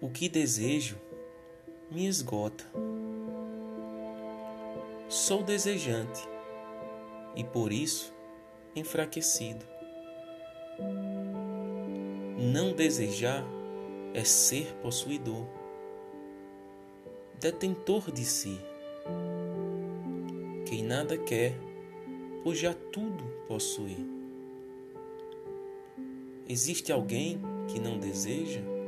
O que desejo me esgota. Sou desejante e por isso enfraquecido. Não desejar é ser possuidor, detentor de si. Quem nada quer, pois já tudo possui. Existe alguém que não deseja?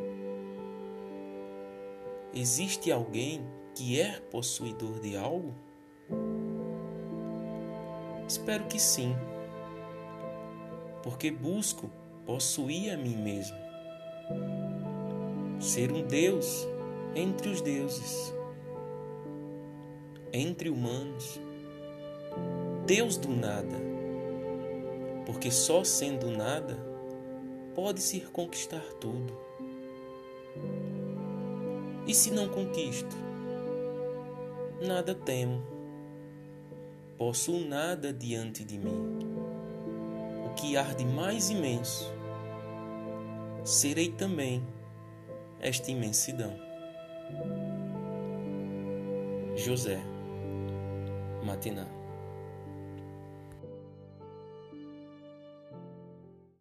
Existe alguém que é possuidor de algo? Espero que sim, porque busco possuir a mim mesmo, ser um Deus entre os deuses, entre humanos, Deus do nada, porque só sendo nada pode-se conquistar tudo. E se não conquisto? Nada temo. Posso nada diante de mim. O que arde mais imenso, serei também esta imensidão. José Matiná